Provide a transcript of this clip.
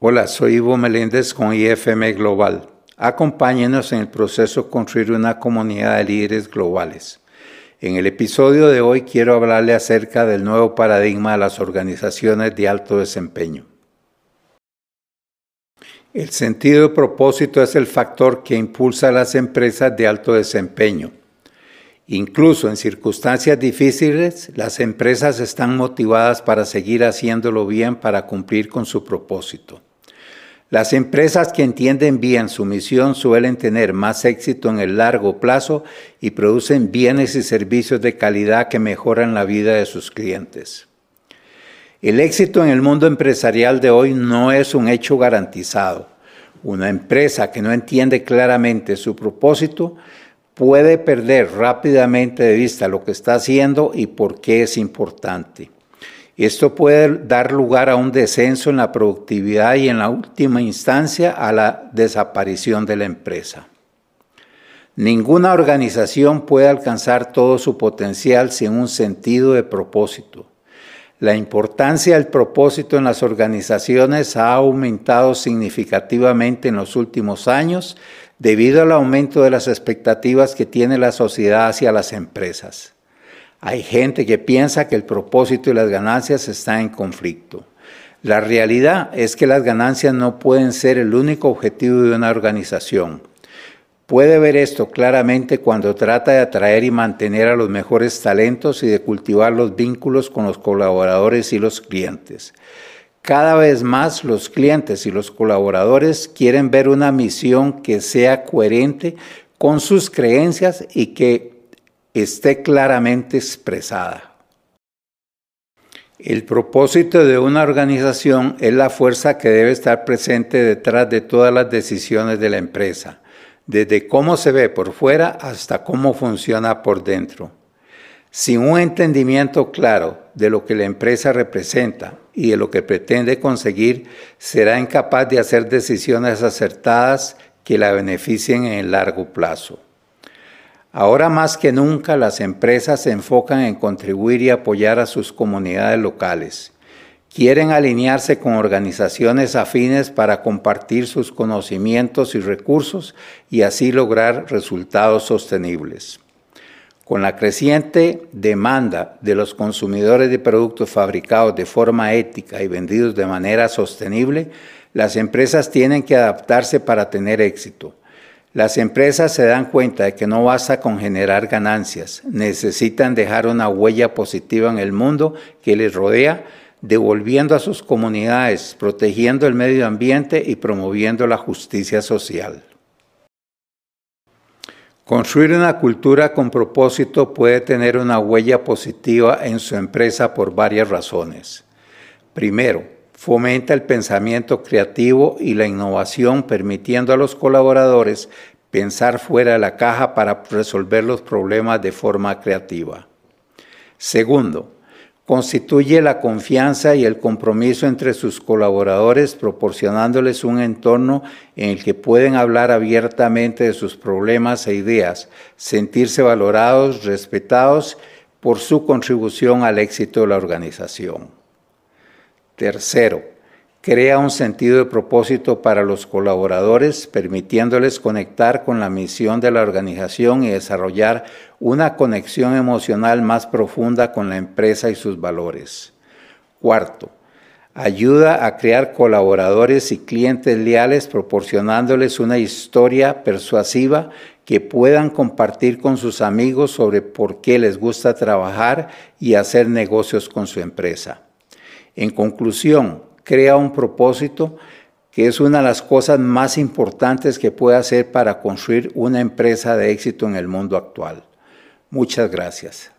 Hola, soy Ivo Meléndez con IFM Global. Acompáñenos en el proceso de construir una comunidad de líderes globales. En el episodio de hoy quiero hablarle acerca del nuevo paradigma de las organizaciones de alto desempeño. El sentido de propósito es el factor que impulsa a las empresas de alto desempeño. Incluso en circunstancias difíciles, las empresas están motivadas para seguir haciéndolo bien para cumplir con su propósito. Las empresas que entienden bien su misión suelen tener más éxito en el largo plazo y producen bienes y servicios de calidad que mejoran la vida de sus clientes. El éxito en el mundo empresarial de hoy no es un hecho garantizado. Una empresa que no entiende claramente su propósito puede perder rápidamente de vista lo que está haciendo y por qué es importante. Esto puede dar lugar a un descenso en la productividad y en la última instancia a la desaparición de la empresa. Ninguna organización puede alcanzar todo su potencial sin un sentido de propósito. La importancia del propósito en las organizaciones ha aumentado significativamente en los últimos años debido al aumento de las expectativas que tiene la sociedad hacia las empresas. Hay gente que piensa que el propósito y las ganancias están en conflicto. La realidad es que las ganancias no pueden ser el único objetivo de una organización. Puede ver esto claramente cuando trata de atraer y mantener a los mejores talentos y de cultivar los vínculos con los colaboradores y los clientes. Cada vez más los clientes y los colaboradores quieren ver una misión que sea coherente con sus creencias y que esté claramente expresada. El propósito de una organización es la fuerza que debe estar presente detrás de todas las decisiones de la empresa, desde cómo se ve por fuera hasta cómo funciona por dentro. Sin un entendimiento claro de lo que la empresa representa y de lo que pretende conseguir, será incapaz de hacer decisiones acertadas que la beneficien en el largo plazo. Ahora más que nunca las empresas se enfocan en contribuir y apoyar a sus comunidades locales. Quieren alinearse con organizaciones afines para compartir sus conocimientos y recursos y así lograr resultados sostenibles. Con la creciente demanda de los consumidores de productos fabricados de forma ética y vendidos de manera sostenible, las empresas tienen que adaptarse para tener éxito. Las empresas se dan cuenta de que no basta con generar ganancias, necesitan dejar una huella positiva en el mundo que les rodea, devolviendo a sus comunidades, protegiendo el medio ambiente y promoviendo la justicia social. Construir una cultura con propósito puede tener una huella positiva en su empresa por varias razones. Primero, Fomenta el pensamiento creativo y la innovación, permitiendo a los colaboradores pensar fuera de la caja para resolver los problemas de forma creativa. Segundo, constituye la confianza y el compromiso entre sus colaboradores, proporcionándoles un entorno en el que pueden hablar abiertamente de sus problemas e ideas, sentirse valorados, respetados por su contribución al éxito de la organización. Tercero, crea un sentido de propósito para los colaboradores, permitiéndoles conectar con la misión de la organización y desarrollar una conexión emocional más profunda con la empresa y sus valores. Cuarto, ayuda a crear colaboradores y clientes leales proporcionándoles una historia persuasiva que puedan compartir con sus amigos sobre por qué les gusta trabajar y hacer negocios con su empresa. En conclusión, crea un propósito que es una de las cosas más importantes que puede hacer para construir una empresa de éxito en el mundo actual. Muchas gracias.